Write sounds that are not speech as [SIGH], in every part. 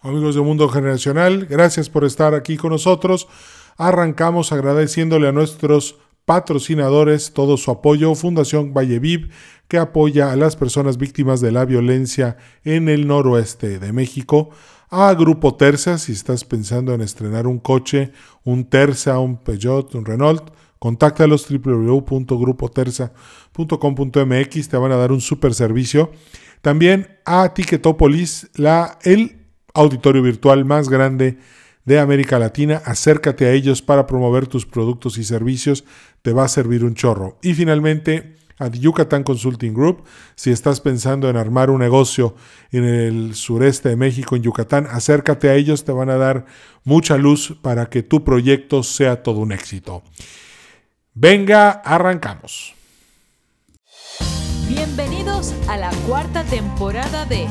Amigos de Mundo Generacional, gracias por estar aquí con nosotros. Arrancamos agradeciéndole a nuestros patrocinadores todo su apoyo, Fundación Valleviv, que apoya a las personas víctimas de la violencia en el noroeste de México, a Grupo Terza, si estás pensando en estrenar un coche, un Terza, un Peugeot, un Renault, contáctalos www.grupoterza.com.mx, te van a dar un super servicio. También a Ticketopolis, la, el auditorio virtual más grande de América Latina. Acércate a ellos para promover tus productos y servicios. Te va a servir un chorro. Y finalmente, a Yucatán Consulting Group. Si estás pensando en armar un negocio en el sureste de México, en Yucatán, acércate a ellos. Te van a dar mucha luz para que tu proyecto sea todo un éxito. Venga, arrancamos. Bienvenidos a la cuarta temporada de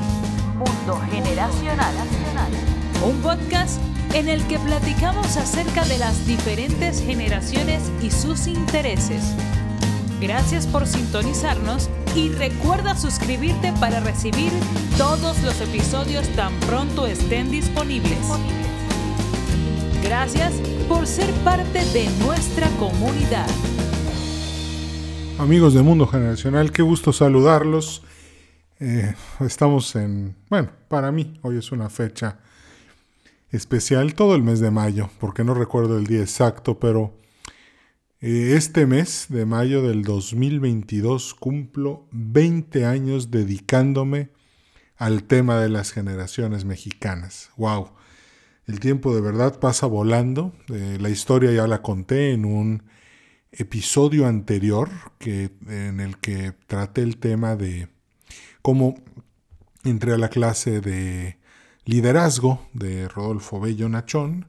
Mundo Generacional. Un podcast en el que platicamos acerca de las diferentes generaciones y sus intereses. Gracias por sintonizarnos y recuerda suscribirte para recibir todos los episodios tan pronto estén disponibles. Gracias por ser parte de nuestra comunidad. Amigos de Mundo Generacional, qué gusto saludarlos. Eh, estamos en, bueno, para mí hoy es una fecha especial, todo el mes de mayo, porque no recuerdo el día exacto, pero eh, este mes de mayo del 2022 cumplo 20 años dedicándome al tema de las generaciones mexicanas. ¡Wow! El tiempo de verdad pasa volando. Eh, la historia ya la conté en un episodio anterior que, en el que traté el tema de cómo entré a la clase de liderazgo de Rodolfo Bello Nachón,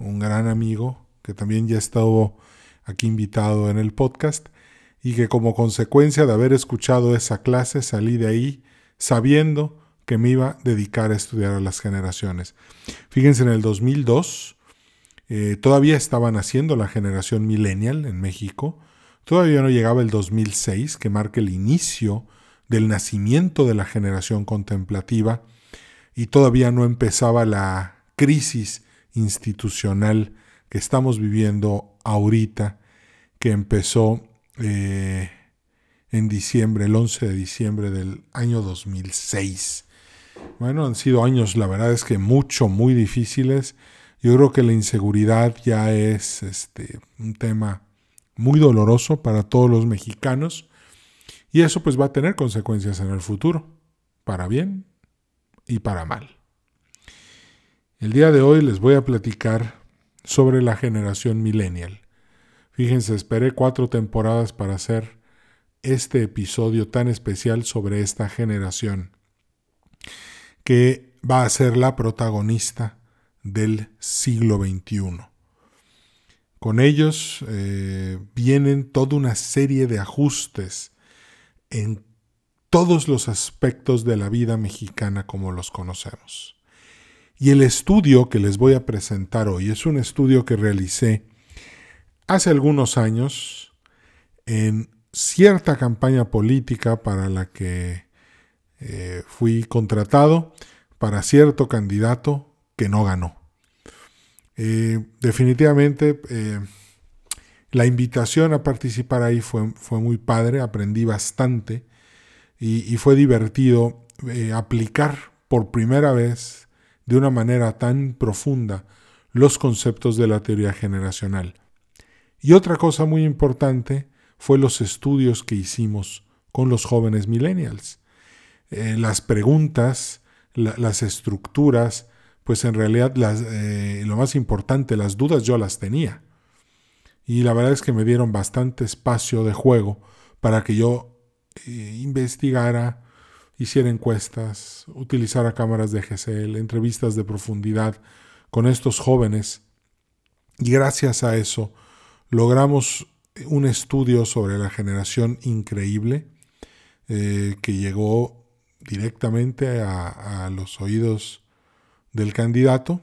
un gran amigo que también ya estado aquí invitado en el podcast y que como consecuencia de haber escuchado esa clase salí de ahí sabiendo que me iba a dedicar a estudiar a las generaciones. Fíjense, en el 2002 eh, todavía estaban haciendo la generación millennial en México, todavía no llegaba el 2006 que marca el inicio del nacimiento de la generación contemplativa y todavía no empezaba la crisis institucional que estamos viviendo ahorita, que empezó eh, en diciembre, el 11 de diciembre del año 2006. Bueno, han sido años, la verdad es que mucho, muy difíciles. Yo creo que la inseguridad ya es este, un tema muy doloroso para todos los mexicanos y eso pues va a tener consecuencias en el futuro, para bien y para mal. El día de hoy les voy a platicar sobre la generación millennial. Fíjense, esperé cuatro temporadas para hacer este episodio tan especial sobre esta generación, que va a ser la protagonista del siglo XXI. Con ellos eh, vienen toda una serie de ajustes en todos los aspectos de la vida mexicana como los conocemos. Y el estudio que les voy a presentar hoy es un estudio que realicé hace algunos años en cierta campaña política para la que eh, fui contratado para cierto candidato que no ganó. Eh, definitivamente eh, la invitación a participar ahí fue, fue muy padre, aprendí bastante y, fue divertido eh, aplicar por primera vez de una manera tan profunda los conceptos de la teoría generacional. Y otra cosa muy importante fue los estudios que hicimos con los jóvenes millennials. Eh, las preguntas, las estructuras, pues en realidad eh, lo más importante, las dudas yo las tenía y la verdad es que me dieron bastante espacio de juego para que yo eh, investigara, hiciera encuestas, utilizara cámaras de GCL, entrevistas de profundidad con estos jóvenes. Y gracias a eso logramos un estudio sobre la generación increíble eh, que llegó directamente a los oídos del candidato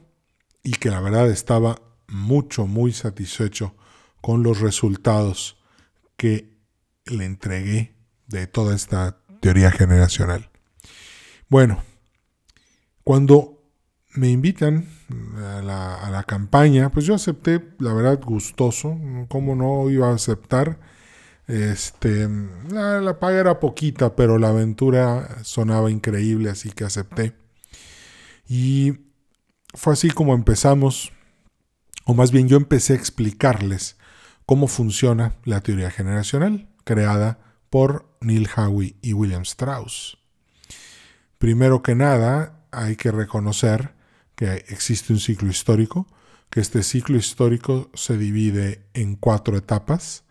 y que la verdad estaba mucho, muy satisfecho con los resultados que le entregué de toda esta teoría generacional. Bueno, cuando me invitan a la, campaña, pues yo acepté, la verdad, gustoso. ¿Cómo no iba a aceptar? Este, la, paga era poquita, pero la aventura sonaba increíble, así que acepté. Y fue así como empezamos, o más bien yo empecé a explicarles cómo funciona la teoría generacional, creada por Neil Howe y William Strauss. Primero que nada, hay que reconocer que existe un ciclo histórico, que este ciclo histórico se divide en cuatro etapas.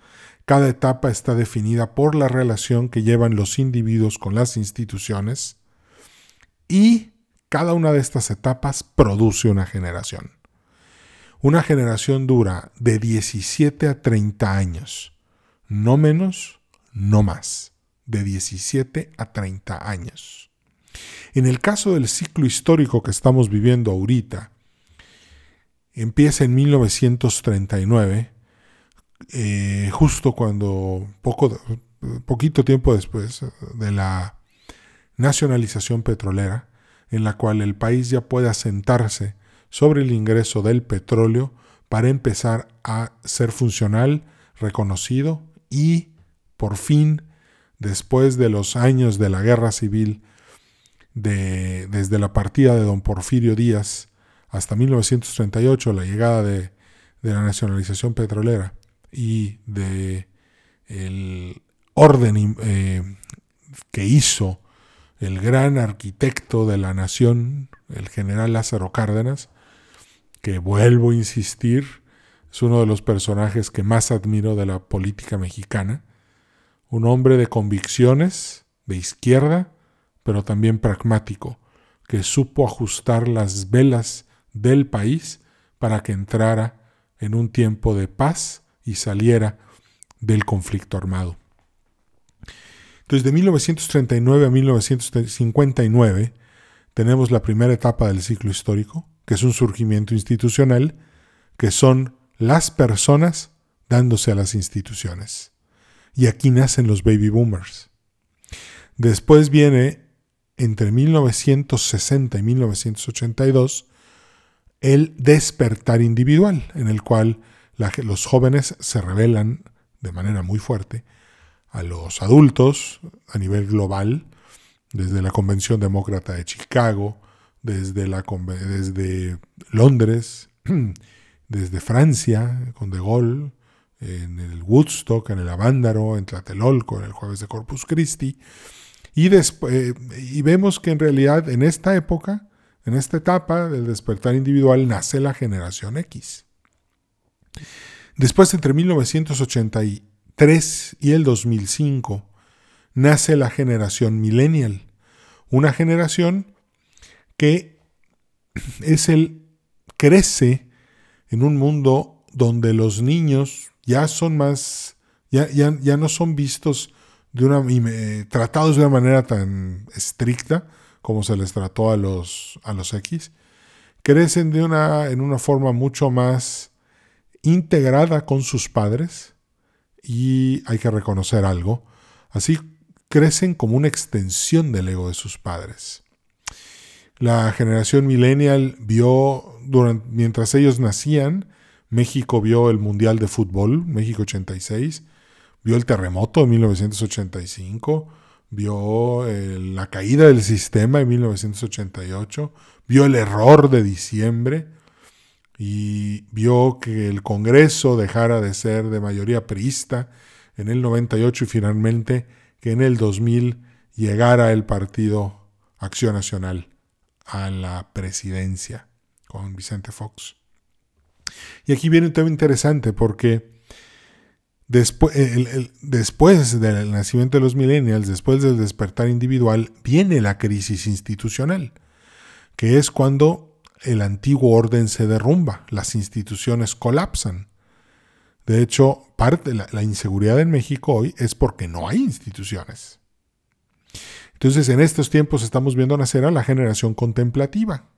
Cada etapa está definida por la relación que llevan los individuos con las instituciones y cada una de estas etapas produce una generación. Una generación dura de 17 a 30 años, no menos, no más, de 17 a 30 años. En el caso del ciclo histórico que estamos viviendo ahorita, empieza en 1939, eh, justo cuando, poco, poquito tiempo después de la nacionalización petrolera, en la cual el país ya puede asentarse sobre el ingreso del petróleo para empezar a ser funcional, reconocido y, por fin, después de los años de la guerra civil desde la partida de don Porfirio Díaz hasta 1938, la llegada de, la nacionalización petrolera y de el orden eh, que hizo el gran arquitecto de la nación, el general Lázaro Cárdenas, que vuelvo a insistir, es uno de los personajes que más admiro de la política mexicana, un hombre de convicciones, de izquierda, pero también pragmático, que supo ajustar las velas del país para que entrara en un tiempo de paz y saliera del conflicto armado. Entonces, de 1939 a 1959 tenemos la primera etapa del ciclo histórico, que es un surgimiento institucional, que son las personas dándose a las instituciones. Y aquí nacen los baby boomers. Después viene entre 1960 y 1982 el despertar individual, en el cual los jóvenes se revelan de manera muy fuerte a los adultos a nivel global, desde la Convención Demócrata de Chicago, desde, la, desde Londres, [CLEARS THROAT] desde Francia, con De Gaulle, en el Woodstock, en el Avándaro, en Tlatelolco, en el Jueves de Corpus Christi, y, eh, y vemos que en realidad en esta época, en esta etapa del despertar individual, nace la generación X. Después, entre 1983 y el 2005, nace la generación millennial, una generación que es el crece en un mundo donde los niños ya son más, ya, ya, ya no son vistos de una, tratados de una manera tan estricta como se les trató a los, a los X, crecen de una, en una forma mucho más integrada con sus padres y hay que reconocer algo, así crecen como una extensión del ego de sus padres. La generación millennial vio, durante, mientras ellos nacían, México vio el Mundial de Fútbol, México 86, vio el terremoto de 1985, vio eh, la caída del sistema en 1988, vio el error de diciembre y vio que el Congreso dejara de ser de mayoría priista en el 98 y finalmente que en el 2000 llegara el partido Acción Nacional a la presidencia con Vicente Fox. Y aquí viene un tema interesante porque Después, después del nacimiento de los millennials, después del despertar individual, viene la crisis institucional, que es cuando el antiguo orden se derrumba, las instituciones colapsan. De hecho, parte de la inseguridad en México hoy es porque no hay instituciones. Entonces, en estos tiempos estamos viendo nacer a la generación contemplativa,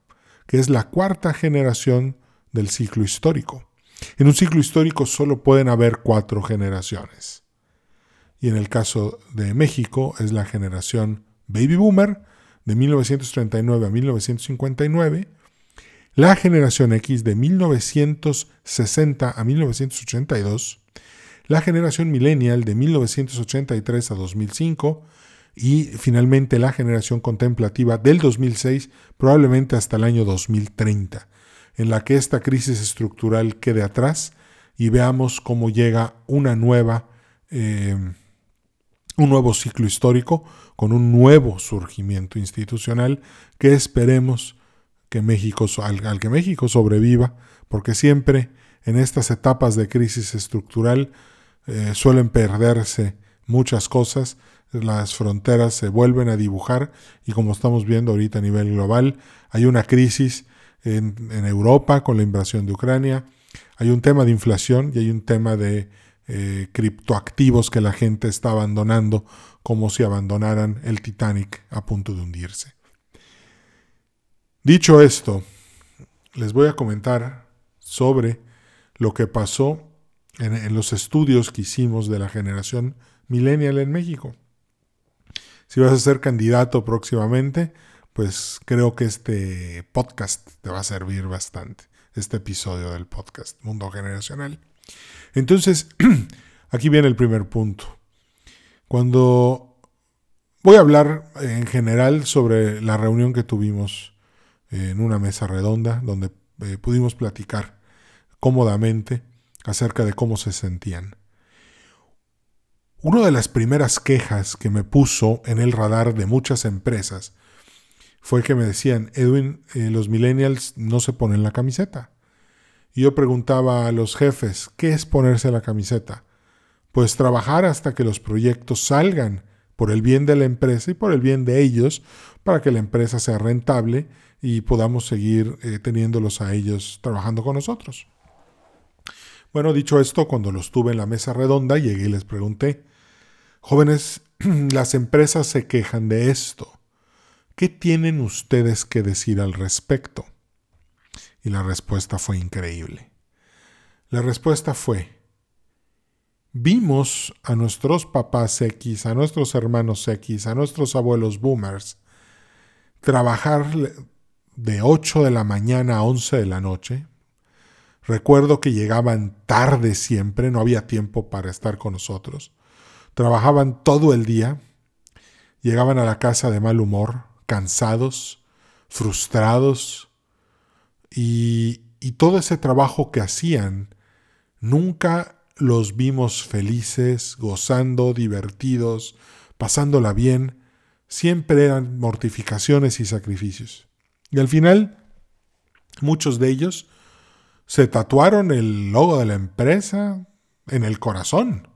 que es la cuarta generación del ciclo histórico. En un ciclo histórico solo pueden haber cuatro generaciones. Y en el caso de México es la generación baby boomer de 1939 a 1959 la generación X de 1960 a 1982, la generación millennial de 1983 a 2005 y finalmente la generación contemplativa del 2006 probablemente hasta el año 2030, en la que esta crisis estructural quede atrás y veamos cómo llega una nueva, eh, un nuevo ciclo histórico con un nuevo surgimiento institucional que esperemos que México, al, que México sobreviva, porque siempre en estas etapas de crisis estructural eh, suelen perderse muchas cosas, las fronteras se vuelven a dibujar y como estamos viendo ahorita a nivel global, hay una crisis en, Europa con la invasión de Ucrania, hay un tema de inflación y hay un tema de eh, criptoactivos que la gente está abandonando como si abandonaran el Titanic a punto de hundirse. Dicho esto, les voy a comentar sobre lo que pasó en, los estudios que hicimos de la generación millennial en México. Si vas a ser candidato próximamente, pues creo que este podcast te va a servir bastante, este episodio del podcast Mundo Generacional. Entonces, [CLEARS THROAT] aquí viene el primer punto. Cuando voy a hablar en general sobre la reunión que tuvimos en una mesa redonda donde eh, pudimos platicar cómodamente acerca de cómo se sentían. Una de las primeras quejas que me puso en el radar de muchas empresas fue que me decían, Edwin, eh, los millennials no se ponen la camiseta. Y yo preguntaba a los jefes, ¿qué es ponerse la camiseta? Pues trabajar hasta que los proyectos salgan por el bien de la empresa y por el bien de ellos, para que la empresa sea rentable y podamos seguir eh, teniéndolos a ellos trabajando con nosotros. Bueno, dicho esto, cuando los tuve en la mesa redonda, llegué y les pregunté, jóvenes, [CLEARS THROAT] las empresas se quejan de esto. ¿Qué tienen ustedes que decir al respecto? Y la respuesta fue increíble. La respuesta fue, vimos a nuestros papás X, a nuestros hermanos X, a nuestros abuelos boomers, trabajar de 8 de la mañana a 11 de la noche. Recuerdo que llegaban tarde siempre, no había tiempo para estar con nosotros. Trabajaban todo el día, llegaban a la casa de mal humor, cansados, frustrados, y, todo ese trabajo que hacían, nunca los vimos felices, gozando, divertidos, pasándola bien, siempre eran mortificaciones y sacrificios. Y al final, muchos de ellos se tatuaron el logo de la empresa en el corazón.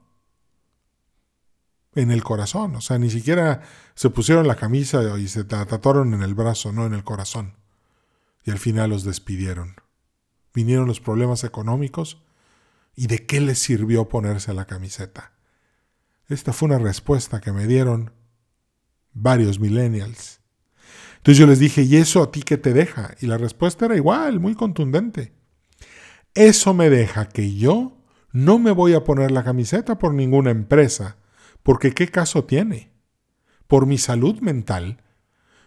En el corazón. O sea, ni siquiera se pusieron la camisa y se tatuaron en el brazo, no en el corazón. Y al final los despidieron. Vinieron los problemas económicos. ¿Y de qué les sirvió ponerse la camiseta? Esta fue una respuesta que me dieron varios millennials. Entonces yo les dije, ¿y eso a ti qué te deja? Y la respuesta era igual, muy contundente. Eso me deja que yo no me voy a poner la camiseta por ninguna empresa, porque ¿qué caso tiene? Por mi salud mental,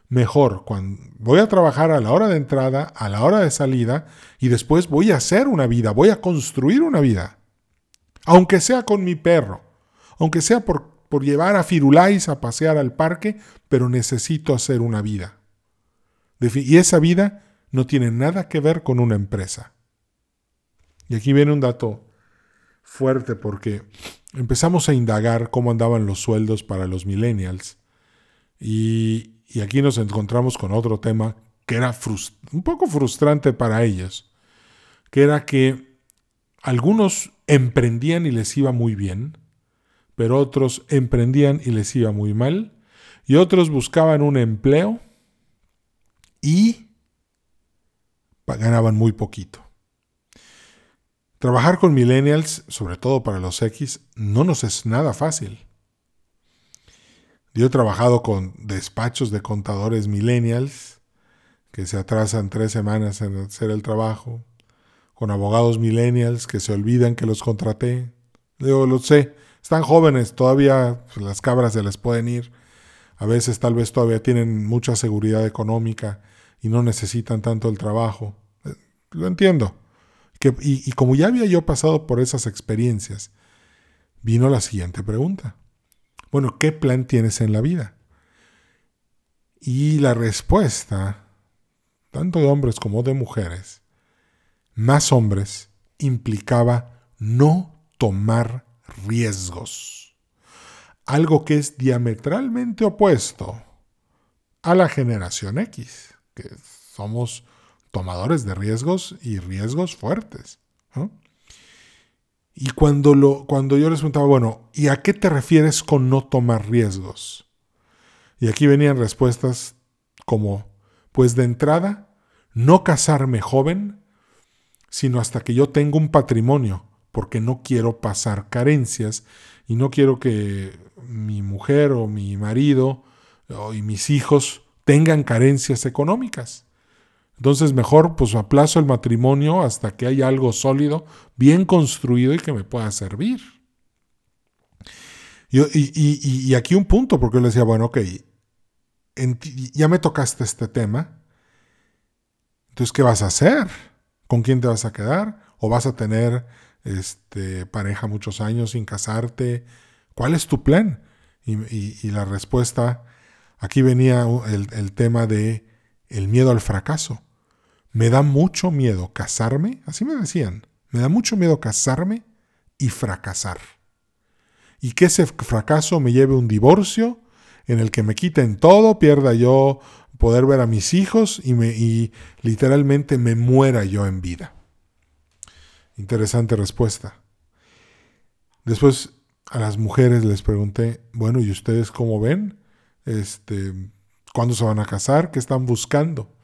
mejor cuando voy a trabajar a la hora de entrada, a la hora de salida, y después voy a hacer una vida, voy a construir una vida. Aunque sea con mi perro, aunque sea por, por llevar a Firulais a pasear al parque, pero necesito hacer una vida. Y esa vida no tiene nada que ver con una empresa. Y aquí viene un dato fuerte porque empezamos a indagar cómo andaban los sueldos para los millennials. Y, aquí nos encontramos con otro tema que era un poco frustrante para ellos, que era que algunos emprendían y les iba muy bien, pero otros emprendían y les iba muy mal, y otros buscaban un empleo y ganaban muy poquito. Trabajar con millennials, sobre todo para los X, no nos es nada fácil. Yo he trabajado con despachos de contadores millennials que se atrasan tres semanas en hacer el trabajo, con abogados millennials que se olvidan que los contraté. Digo, lo sé, están jóvenes, todavía pues, las cabras se les pueden ir, a veces tal vez todavía tienen mucha seguridad económica y no necesitan tanto el trabajo. lo entiendo. Y, y como ya había yo pasado por esas experiencias, vino la siguiente pregunta. Bueno, ¿qué plan tienes en la vida? Y la respuesta, tanto de hombres como de mujeres, más hombres, implicaba no tomar riesgos. Algo que es diametralmente opuesto a la generación X, que somos tomadores de riesgos y riesgos fuertes. Y cuando, lo, cuando yo les preguntaba, bueno, ¿y a qué te refieres con no tomar riesgos? Y aquí venían respuestas como, pues de entrada, no casarme joven, sino hasta que yo tenga un patrimonio, porque no quiero pasar carencias y no quiero que mi mujer o mi marido y mis hijos tengan carencias económicas. Entonces mejor pues aplazo el matrimonio hasta que haya algo sólido, bien construido y que me pueda servir. Y, y, aquí un punto, porque yo le decía, bueno, ok, ya me tocaste este tema, entonces ¿qué vas a hacer? ¿Con quién te vas a quedar? ¿O vas a tener este, pareja muchos años sin casarte? ¿Cuál es tu plan? Y, la respuesta, aquí venía el, el tema de el miedo al fracaso. Me da mucho miedo casarme, así me decían, me da mucho miedo casarme y fracasar. Y que ese fracaso me lleve a un divorcio en el que me quiten todo, pierda yo poder ver a mis hijos y, y literalmente me muera yo en vida. Interesante respuesta. Después a las mujeres les pregunté, bueno, ¿y ustedes cómo ven? Este, ¿Cuándo se van a casar? ¿Qué están buscando?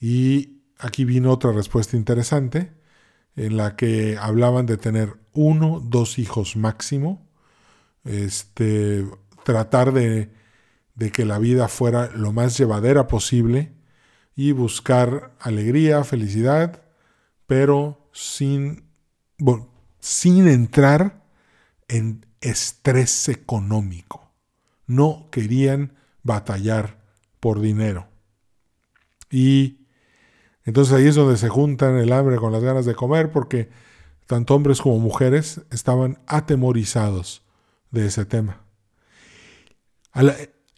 Y aquí vino otra respuesta interesante, en la que hablaban de tener uno, dos hijos máximo, este, tratar de, de que la vida fuera lo más llevadera posible y buscar alegría, felicidad, pero sin, sin entrar en estrés económico. No querían batallar por dinero. Y entonces ahí es donde se juntan el hambre con las ganas de comer porque tanto hombres como mujeres estaban atemorizados de ese tema.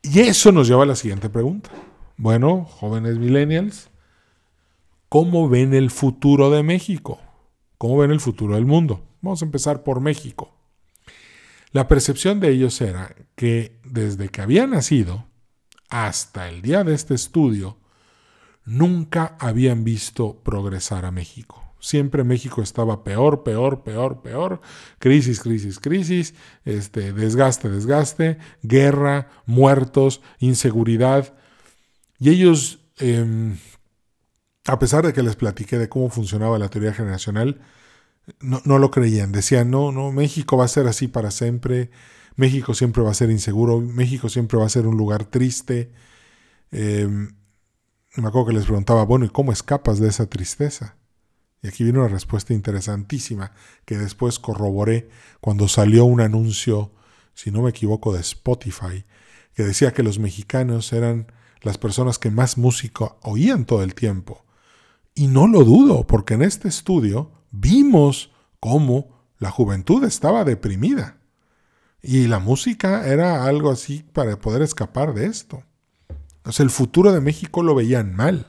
y eso nos lleva a la siguiente pregunta. Bueno, jóvenes millennials, ¿cómo ven el futuro de México? ¿Cómo ven el futuro del mundo? Vamos a empezar por México. La percepción de ellos era que desde que había nacido hasta el día de este estudio, nunca habían visto progresar a México. Siempre México estaba peor, peor, peor, peor. Crisis, crisis, crisis. Este, desgaste, desgaste. Guerra, muertos, inseguridad. Y ellos, em, a pesar de que les platiqué de cómo funcionaba la teoría generacional, no, no, lo creían. Decían, no, no, México va a ser así para siempre. México siempre va a ser inseguro. México siempre va a ser un lugar triste. Eh, me acuerdo que les preguntaba, bueno, ¿y cómo escapas de esa tristeza? Y aquí viene una respuesta interesantísima que después corroboré cuando salió un anuncio, si no me equivoco, de Spotify, que decía que los mexicanos eran las personas que más música oían todo el tiempo. Y no lo dudo, porque en este estudio vimos cómo la juventud estaba deprimida. Y la música era algo así para poder escapar de esto. Sea, el futuro de México lo veían mal.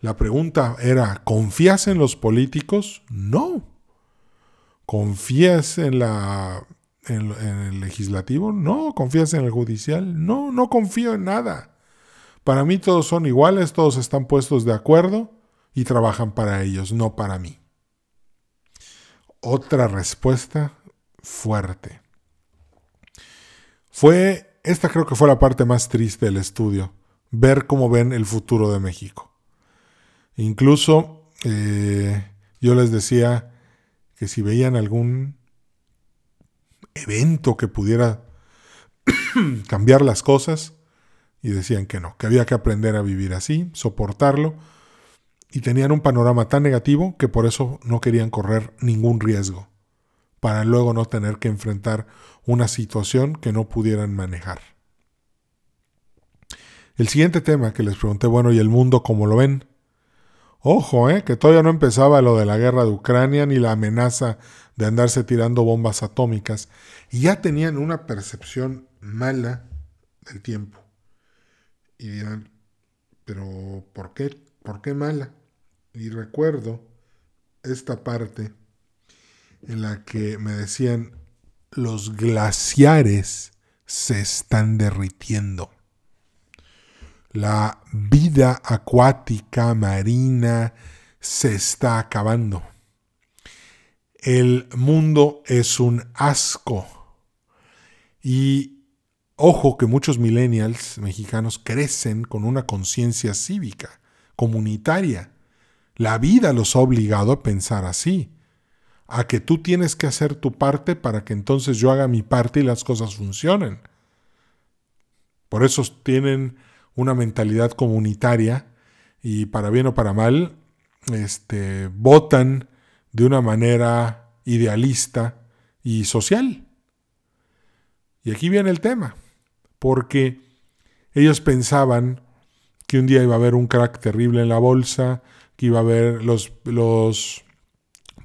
La pregunta era, ¿confías en los políticos? No. ¿Confías en, la, en, el legislativo? No. ¿Confías en el judicial? No, no confío en nada. Para mí todos son iguales, todos están puestos de acuerdo y trabajan para ellos, no para mí. Otra respuesta fuerte. Fue, esta creo que fue la parte más triste del estudio ver cómo ven el futuro de México. Incluso eh, yo les decía que si veían algún evento que pudiera [CLEARS THROAT] cambiar las cosas, y decían que no, que había que aprender a vivir así, soportarlo, y tenían un panorama tan negativo que por eso no querían correr ningún riesgo, para luego no tener que enfrentar una situación que no pudieran manejar. El siguiente tema que les pregunté, bueno, ¿y el mundo cómo lo ven? Ojo, ¿eh? que todavía no empezaba lo de la guerra de Ucrania ni la amenaza de andarse tirando bombas atómicas. Y ya tenían una percepción mala del tiempo. Y dirán, pero ¿por qué? ¿Por qué mala? Y recuerdo esta parte en la que me decían, los glaciares se están derritiendo. La vida acuática, marina, se está acabando. El mundo es un asco. Y ojo que muchos millennials mexicanos crecen con una conciencia cívica, comunitaria. La vida los ha obligado a pensar así, a que tú tienes que hacer tu parte para que entonces yo haga mi parte y las cosas funcionen. Por eso tienen una mentalidad comunitaria y para bien o para mal, este, votan de una manera idealista y social. Y aquí viene el tema, porque ellos pensaban que un día iba a haber un crack terrible en la bolsa, que iba a haber los, los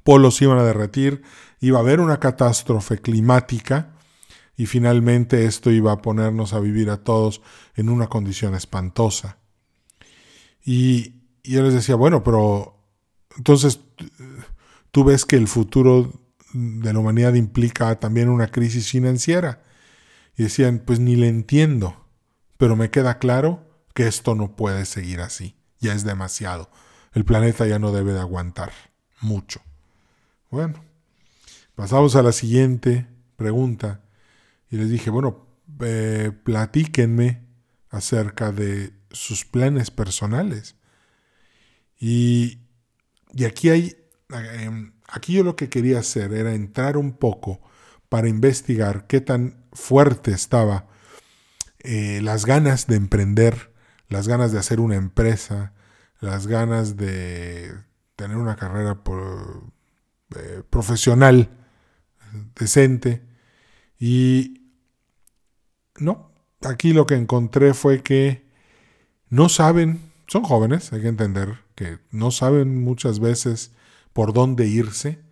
polos iban a derretir, iba a haber una catástrofe climática y finalmente esto iba a ponernos a vivir a todos en una condición espantosa. Y, yo les decía, bueno, pero entonces tú ves que el futuro de la humanidad implica también una crisis financiera. Y decían, pues ni le entiendo, pero me queda claro que esto no puede seguir así, ya es demasiado. El planeta ya no debe de aguantar mucho. Bueno, pasamos a la siguiente pregunta y les dije, bueno, eh, platíquenme acerca de sus planes personales. Y, y aquí hay, em, aquí yo lo que quería hacer era entrar un poco para investigar qué tan fuerte estaba eh, las ganas de emprender, las ganas de hacer una empresa, las ganas de tener una carrera eh, profesional decente y no, aquí lo que encontré fue que no saben, son jóvenes, hay que entender, que no saben muchas veces por dónde irse.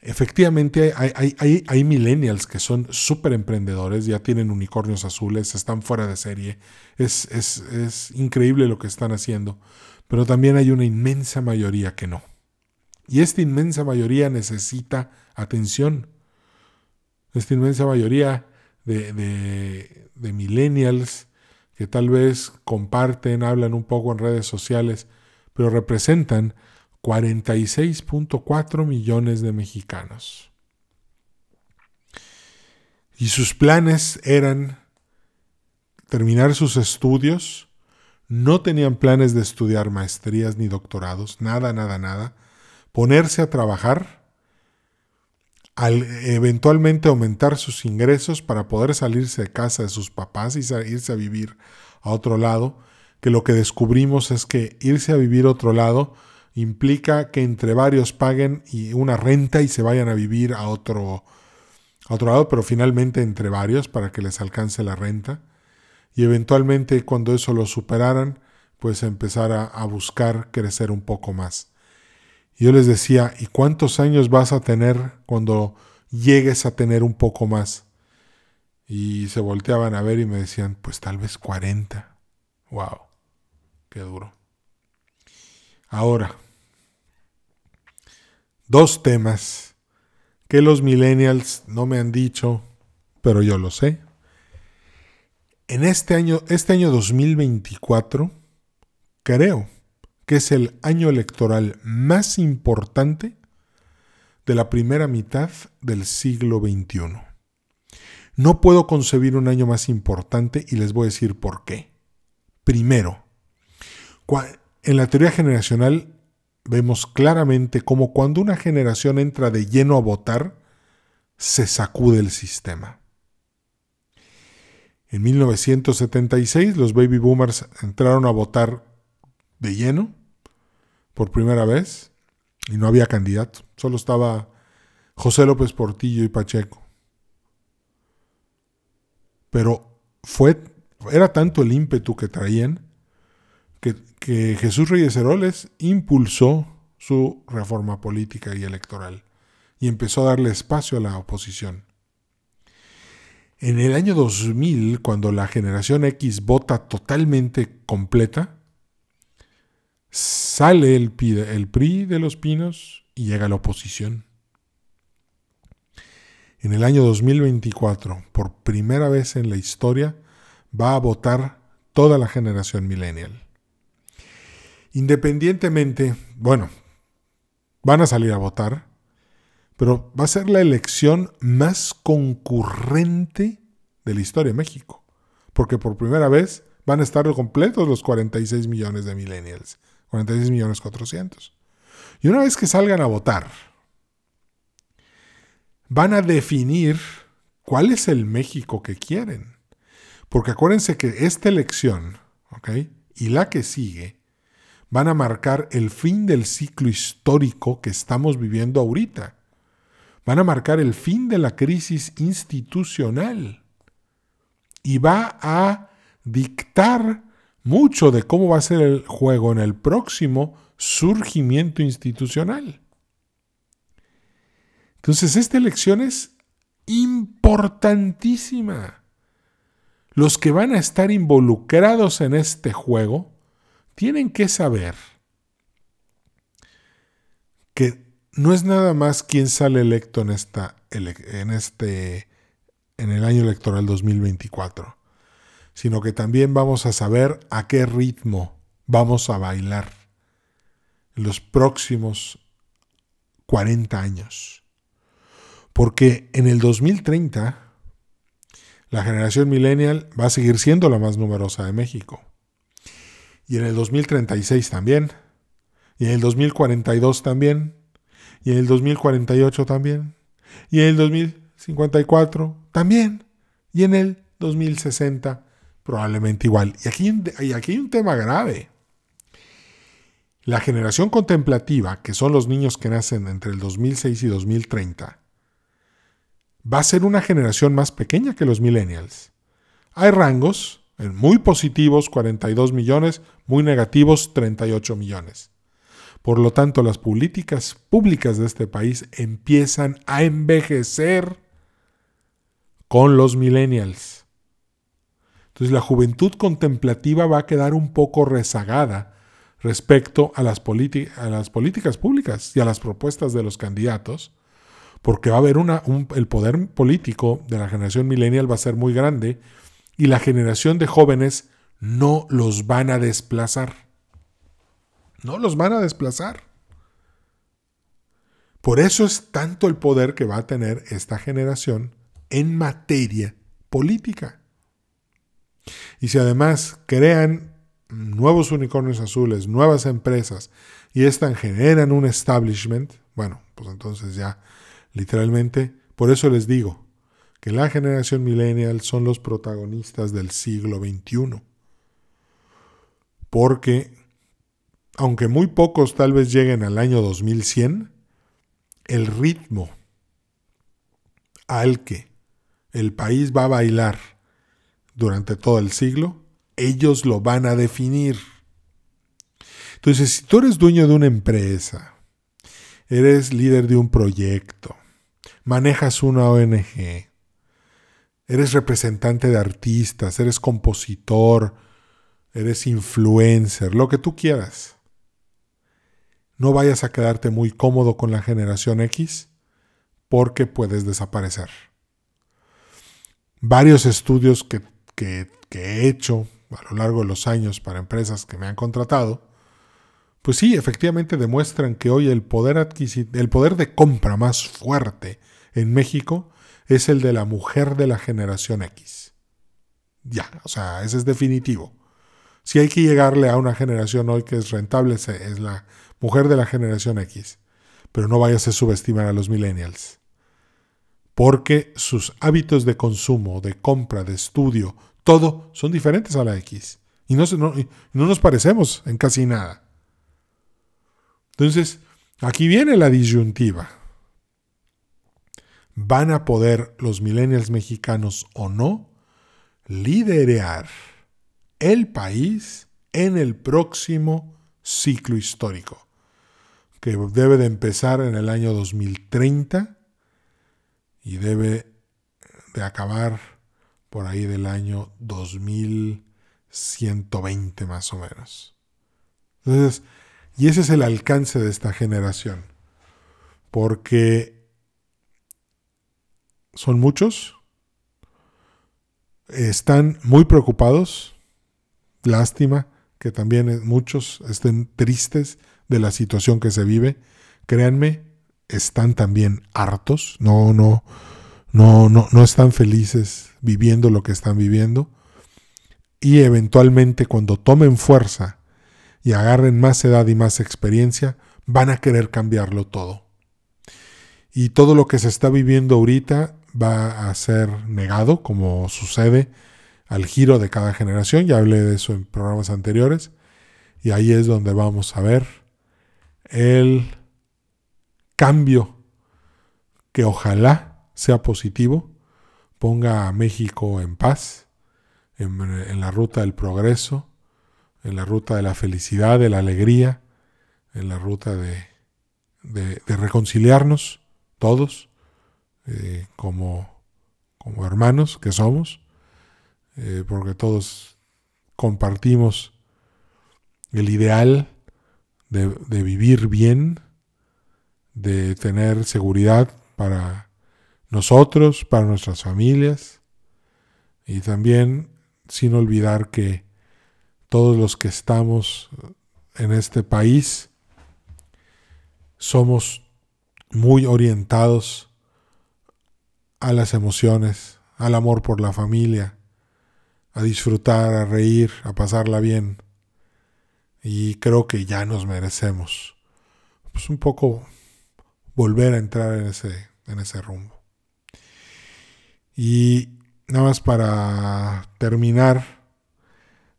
Efectivamente, hay, hay, hay, millennials que son súper emprendedores, ya tienen unicornios azules, están fuera de serie. Es, es, es increíble lo que están haciendo. Pero también hay una inmensa mayoría que no. Y esta inmensa mayoría necesita atención. Esta inmensa mayoría de, millennials que tal vez comparten, hablan un poco en redes sociales, pero representan 46.4 millones de mexicanos. Y sus planes eran terminar sus estudios, no tenían planes de estudiar maestrías ni doctorados, nada, nada, nada, ponerse a trabajar al eventualmente aumentar sus ingresos para poder salirse de casa de sus papás y irse a vivir a otro lado, que lo que descubrimos es que irse a vivir a otro lado implica que entre varios paguen una renta y se vayan a vivir a otro, a otro lado, pero finalmente entre varios para que les alcance la renta. Y eventualmente cuando eso lo superaran, pues empezar a, a buscar crecer un poco más. Yo les decía, ¿y cuántos años vas a tener cuando llegues a tener un poco más? Y se volteaban a ver y me decían, pues tal vez 40. ¡Wow! ¡Qué duro! Ahora, dos temas que los millennials no me han dicho, pero yo lo sé. En este año, este año 2024, creo que es el año electoral más importante de la primera mitad del siglo XXI. No puedo concebir un año más importante y les voy a decir por qué. Primero, en la teoría generacional vemos claramente cómo cuando una generación entra de lleno a votar, se sacude el sistema. En 1976 los baby boomers entraron a votar de lleno por primera vez y no había candidato. Solo estaba José López Portillo y Pacheco. Pero fue, era tanto el ímpetu que traían que, que Jesús Reyes Heroles impulsó su reforma política y electoral y empezó a darle espacio a la oposición. En el año 2000, cuando la generación X vota totalmente completa, sale el, PRI de los Pinos y llega la oposición. En el año 2024, por primera vez en la historia, va a votar toda la generación millennial. Independientemente, bueno, van a salir a votar, pero va a ser la elección más concurrente de la historia de México, porque por primera vez van a estar completos los 46 millones de millennials, 46 millones 400. Y una vez que salgan a votar, van a definir cuál es el México que quieren. Porque acuérdense que esta elección, ¿ok? Y la que sigue, van a marcar el fin del ciclo histórico que estamos viviendo ahorita van a marcar el fin de la crisis institucional y va a dictar mucho de cómo va a ser el juego en el próximo surgimiento institucional. Entonces, esta elección es importantísima. Los que van a estar involucrados en este juego tienen que saber que no es nada más quién sale electo en, esta, en, este, en el año electoral 2024, sino que también vamos a saber a qué ritmo vamos a bailar en los próximos 40 años. Porque en el 2030 la generación millennial va a seguir siendo la más numerosa de México. Y en el 2036 también. Y en el 2042 también y en el 2048 también, y en el 2054 también, y en el 2060 probablemente igual. Y aquí, y aquí hay un tema grave. La generación contemplativa, que son los niños que nacen entre el 2006 y 2030, va a ser una generación más pequeña que los millennials. Hay rangos muy positivos 42 millones, muy negativos 38 millones. Por lo tanto, las políticas públicas de este país empiezan a envejecer con los millennials. Entonces la juventud contemplativa va a quedar un poco rezagada respecto a las, políticas públicas y a las propuestas de los candidatos, porque va a haber una, el poder político de la generación millennial va a ser muy grande y la generación de jóvenes no los van a desplazar. No los van a desplazar. Por eso es tanto el poder que va a tener esta generación en materia política. Y si además crean nuevos unicornios azules, nuevas empresas, y estas generan un establishment, bueno, pues entonces ya literalmente, por eso les digo que la generación millennial son los protagonistas del siglo XXI. Porque aunque muy pocos tal vez lleguen al año 2100, el ritmo al que el país va a bailar durante todo el siglo, ellos lo van a definir. Entonces, si tú eres dueño de una empresa, eres líder de un proyecto, manejas una ONG, eres representante de artistas, eres compositor, eres influencer, lo que tú quieras no vayas a quedarte muy cómodo con la generación X porque puedes desaparecer. Varios estudios que, he hecho a lo largo de los años para empresas que me han contratado, pues sí, efectivamente demuestran que hoy el poder, el poder de compra más fuerte en México es el de la mujer de la generación X. Ya, o sea, ese es definitivo. Si hay que llegarle a una generación hoy que es rentable, es la mujer de la generación X, pero no vayas a subestimar a los millennials. Porque sus hábitos de consumo, de compra, de estudio, todo son diferentes a la X. Y no, no, no nos parecemos en casi nada. Entonces, aquí viene la disyuntiva. ¿Van a poder los millennials mexicanos o no liderar el país en el próximo ciclo histórico, que debe de empezar en el año 2030 y debe de acabar por ahí del año 2120 más o menos. Entonces, y ese es el alcance de esta generación, porque son muchos, están muy preocupados, lástima que también muchos estén tristes de la situación que se vive. Créanme, están también hartos, no, no, no, no, no están felices viviendo lo que están viviendo. Y eventualmente cuando tomen fuerza y agarren más edad y más experiencia, van a querer cambiarlo todo. Y todo lo que se está viviendo ahorita va a ser negado, como sucede al giro de cada generación. Ya hablé de eso en programas anteriores. Y ahí es donde vamos a ver el cambio que ojalá sea positivo, ponga a México en paz, en, la ruta del progreso, en la ruta de la felicidad, de la alegría, en la ruta de, de, reconciliarnos todos eh, como, como hermanos que somos eh, porque todos compartimos el ideal de, vivir bien, de tener seguridad para nosotros, para nuestras familias y también sin olvidar que todos los que estamos en este país somos muy orientados a las emociones, al amor por la familia, a disfrutar, a reír, a pasarla bien. Y creo que ya nos merecemos pues un poco volver a entrar en ese, en ese rumbo. Y nada más para terminar,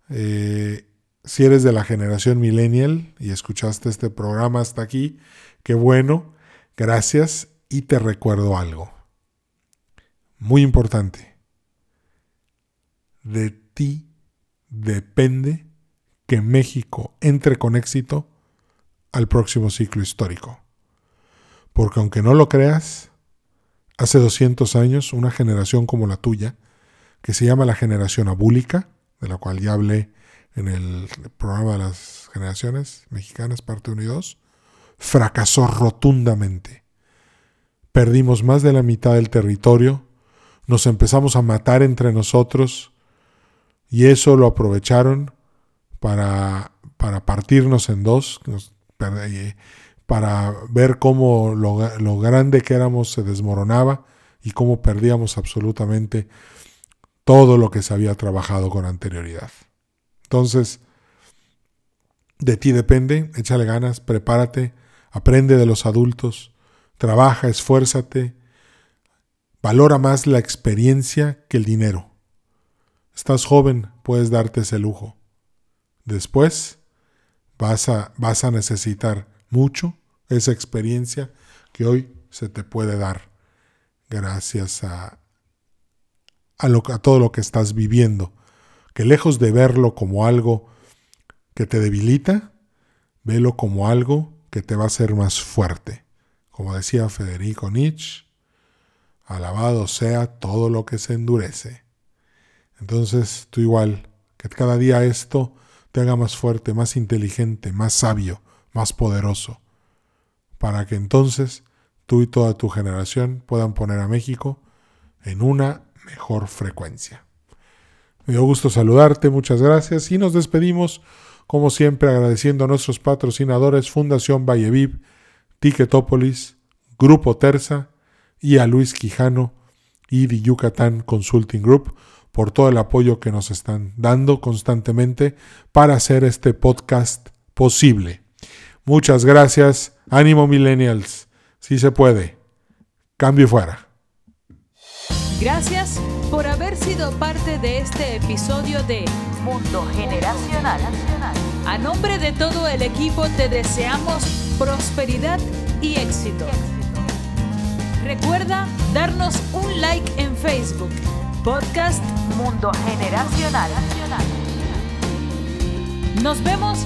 eh, si eres de la generación millennial y escuchaste este programa hasta aquí, qué bueno, gracias y te recuerdo algo. Muy importante de ti depende que México entre con éxito al próximo ciclo histórico. Porque aunque no lo creas, hace 200 años una generación como la tuya, que se llama la generación abúlica, de la cual ya hablé en el programa de las generaciones mexicanas, parte 1 y 2, fracasó rotundamente. Perdimos más de la mitad del territorio, nos empezamos a matar entre nosotros, y eso lo aprovecharon para, para partirnos en dos, para ver cómo lo, grande que éramos se desmoronaba y cómo perdíamos absolutamente todo lo que se había trabajado con anterioridad. Entonces, de ti depende, échale ganas, prepárate, aprende de los adultos, trabaja, esfuérzate, valora más la experiencia que el dinero. Estás joven, puedes darte ese lujo. Después vas a, vas a necesitar mucho esa experiencia que hoy se te puede dar gracias a, a, lo, a todo lo que estás viviendo. Que lejos de verlo como algo que te debilita, velo como algo que te va a hacer más fuerte. Como decía Federico Nietzsche, alabado sea todo lo que se endurece. Entonces tú igual, que cada día esto te haga más fuerte, más inteligente, más sabio, más poderoso, para que entonces tú y toda tu generación puedan poner a México en una mejor frecuencia. Me dio gusto saludarte, muchas gracias y nos despedimos como siempre agradeciendo a nuestros patrocinadores Fundación Valleviv, Ticketopolis, Grupo Terza y a Luis Quijano y The Yucatán Consulting Group por todo el apoyo que nos están dando constantemente para hacer este podcast posible. Muchas gracias. Ánimo millennials. Si se puede. Cambio fuera. Gracias por haber sido parte de este episodio de Mundo Generacional. A nombre de todo el equipo te deseamos prosperidad y éxito. Recuerda darnos un like en Facebook Podcast Mundo Generacional. Nos vemos